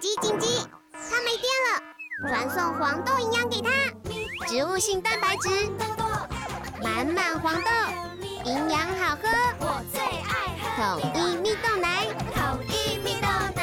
紧急紧急！它没电了，传送黄豆营养给它，植物性蛋白质，满满黄豆，营养好喝，我最爱喝统一蜜豆奶，统一蜜豆奶。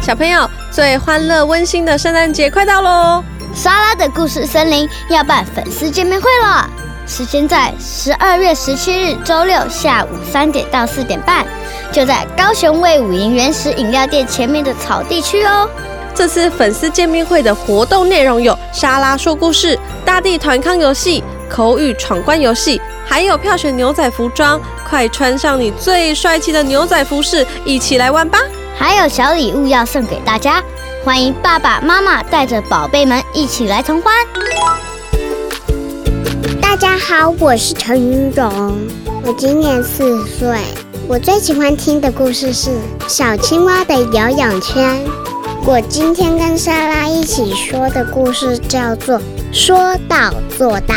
小朋友，最欢乐温馨的圣诞节快到喽！莎拉的故事森林要办粉丝见面会了，时间在十二月十七日周六下午三点到四点半。就在高雄卫武营原始饮料店前面的草地区哦。这次粉丝见面会的活动内容有沙拉说故事、大地团康游戏、口语闯关游戏，还有票选牛仔服装。快穿上你最帅气的牛仔服饰，一起来玩吧！还有小礼物要送给大家，欢迎爸爸妈妈带着宝贝们一起来同欢。大家好，我是陈云荣，我今年四岁。我最喜欢听的故事是《小青蛙的游泳圈》。我今天跟莎拉一起说的故事叫做《说到做到》。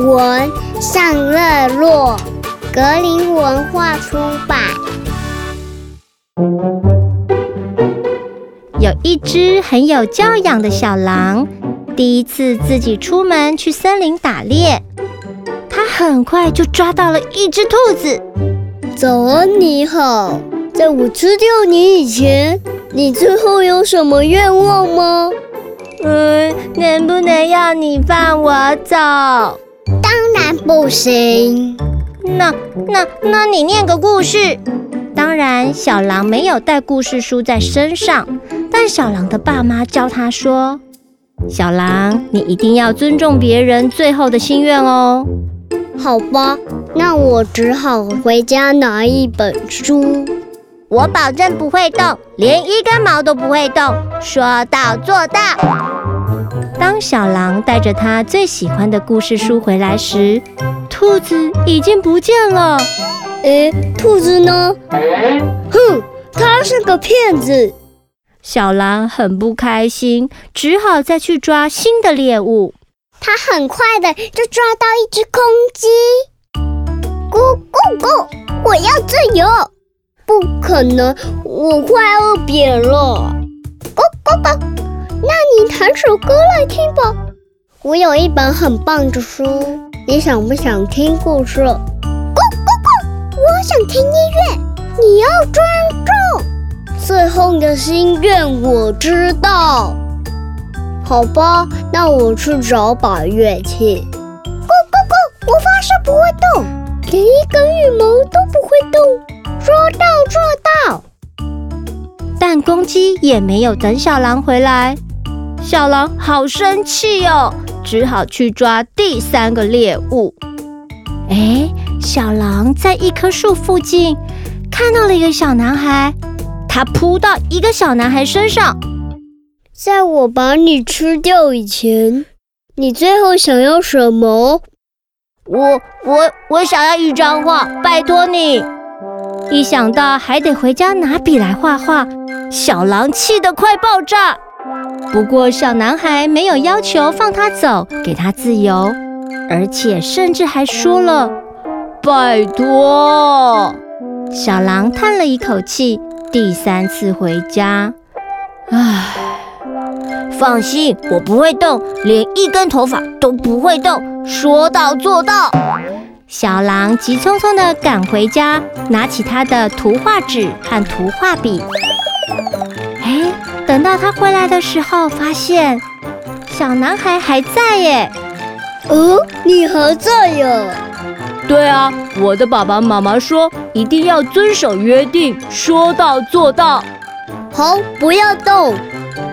文：尚乐洛，格林文化出版。有一只很有教养的小狼，第一次自己出门去森林打猎，它很快就抓到了一只兔子。早安，你好。在我吃掉你以前，你最后有什么愿望吗？嗯，能不能要你放我走？当然不行。那那那你念个故事。当然，小狼没有带故事书在身上，但小狼的爸妈教他说：“小狼，你一定要尊重别人最后的心愿哦。”好吧，那我只好回家拿一本书。我保证不会动，连一根毛都不会动，说到做到。当小狼带着他最喜欢的故事书回来时，兔子已经不见了。诶，兔子呢？哼，他是个骗子。小狼很不开心，只好再去抓新的猎物。他很快的就抓到一只公鸡，咕咕咕！我要自由！不可能，我快饿扁了。咕咕咕！那你弹首歌来听吧。我有一本很棒的书，你想不想听故事？咕咕咕！我想听音乐，你要尊重。最后的心愿我知道。好吧，那我去找把乐器。咕咕咕！我发誓不会动，连一根羽毛都不会动，说到做到。但公鸡也没有等小狼回来，小狼好生气哦，只好去抓第三个猎物。哎，小狼在一棵树附近看到了一个小男孩，他扑到一个小男孩身上。在我把你吃掉以前，你最后想要什么？我我我想要一张画，拜托你。一想到还得回家拿笔来画画，小狼气得快爆炸。不过小男孩没有要求放他走，给他自由，而且甚至还说了拜托。小狼叹了一口气，第三次回家，唉。放心，我不会动，连一根头发都不会动，说到做到。小狼急匆匆地赶回家，拿起他的图画纸和图画笔。哎，等到他回来的时候，发现小男孩还在耶。哦，你还在哟？对啊，我的爸爸妈妈说一定要遵守约定，说到做到。好，不要动。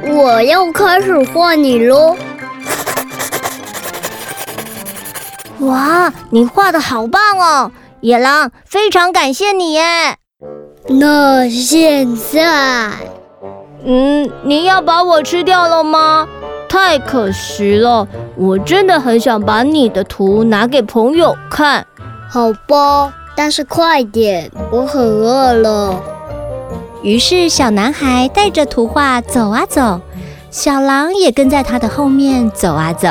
我要开始画你喽！哇，你画的好棒哦，野狼，非常感谢你耶！那现在，嗯，你要把我吃掉了吗？太可惜了，我真的很想把你的图拿给朋友看。好吧，但是快点，我很饿了。于是，小男孩带着图画走啊走，小狼也跟在他的后面走啊走，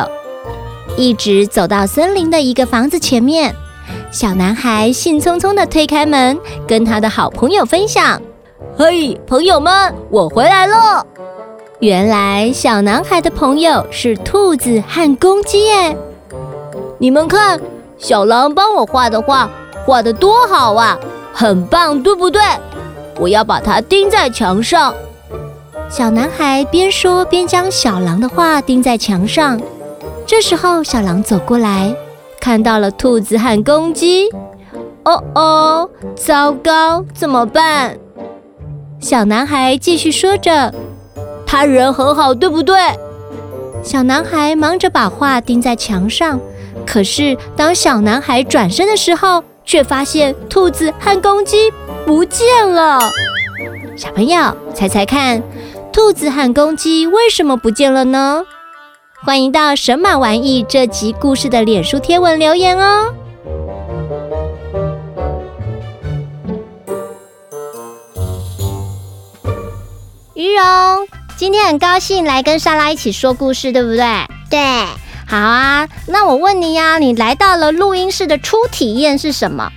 一直走到森林的一个房子前面。小男孩兴冲冲地推开门，跟他的好朋友分享：“嘿，朋友们，我回来了。原来小男孩的朋友是兔子和公鸡耶！你们看，小狼帮我画的画，画得多好啊，很棒，对不对？我要把它钉在墙上。小男孩边说边将小狼的画钉在墙上。这时候，小狼走过来，看到了兔子和公鸡。哦哦，糟糕，怎么办？小男孩继续说着。他人很好，对不对？小男孩忙着把画钉在墙上，可是当小男孩转身的时候，却发现兔子和公鸡不见了。小朋友，猜猜看，兔子和公鸡为什么不见了呢？欢迎到神马玩意这集故事的脸书贴文留言哦。于荣。今天很高兴来跟莎拉一起说故事，对不对？对，好啊。那我问你呀，你来到了录音室的初体验是什么？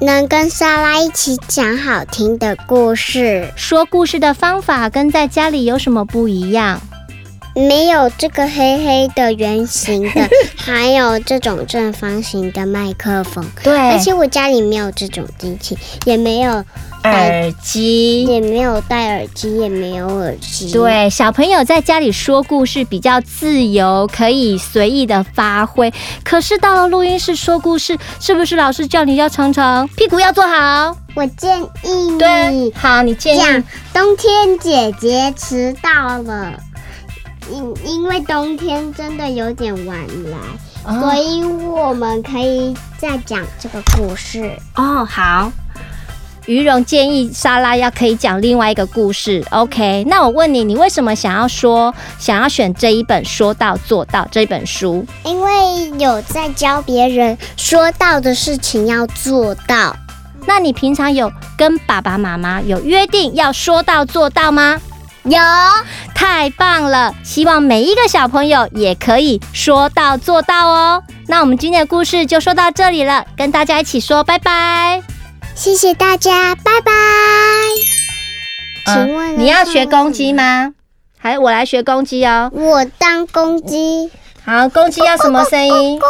能跟莎拉一起讲好听的故事。说故事的方法跟在家里有什么不一样？没有这个黑黑的圆形的，还有这种正方形的麦克风。对，而且我家里没有这种机器，也没有耳机，也没有戴耳机，也没有耳机。对，小朋友在家里说故事比较自由，可以随意的发挥。可是到了录音室说故事，是不是老师叫你要常常屁股要坐好？我建议你，对，好，你建议。冬天姐姐迟到了。因因为冬天真的有点晚来，哦，所以我们可以再讲这个故事哦。好，于荣建议莎拉要可以讲另外一个故事。OK，那我问你，你为什么想要说想要选这一本说到做到这一本书？因为有在教别人说到的事情要做到。那你平常有跟爸爸妈妈有约定要说到做到吗？有，太棒了！希望每一个小朋友也可以说到做到哦。那我们今天的故事就说到这里了，跟大家一起说拜拜。谢谢大家，拜拜。请问你要学公鸡吗？还我来学公鸡哦？我当公鸡。好，公鸡要什么声音？咕咕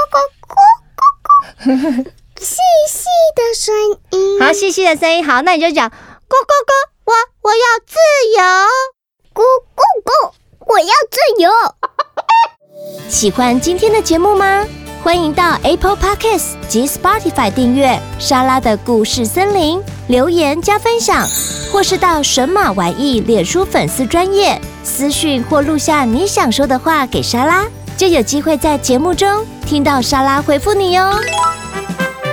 咕咕咕咕咕，细细的声音。好，细细的声音。好，那你就讲咕咕咕，我我要自由。咕咕咕！我要自由。喜欢今天的节目吗？欢迎到 Apple Podcasts 及 Spotify 订阅莎拉的故事森林，留言加分享，或是到神马玩意脸书粉丝专页私讯或录下你想说的话给莎拉，就有机会在节目中听到莎拉回复你哟。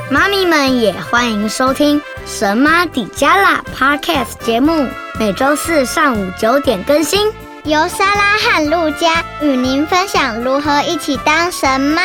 妈咪们也欢迎收听神妈迪加拉 Podcast 节目。每周四上午九点更新，由莎拉和露佳与您分享如何一起当神妈。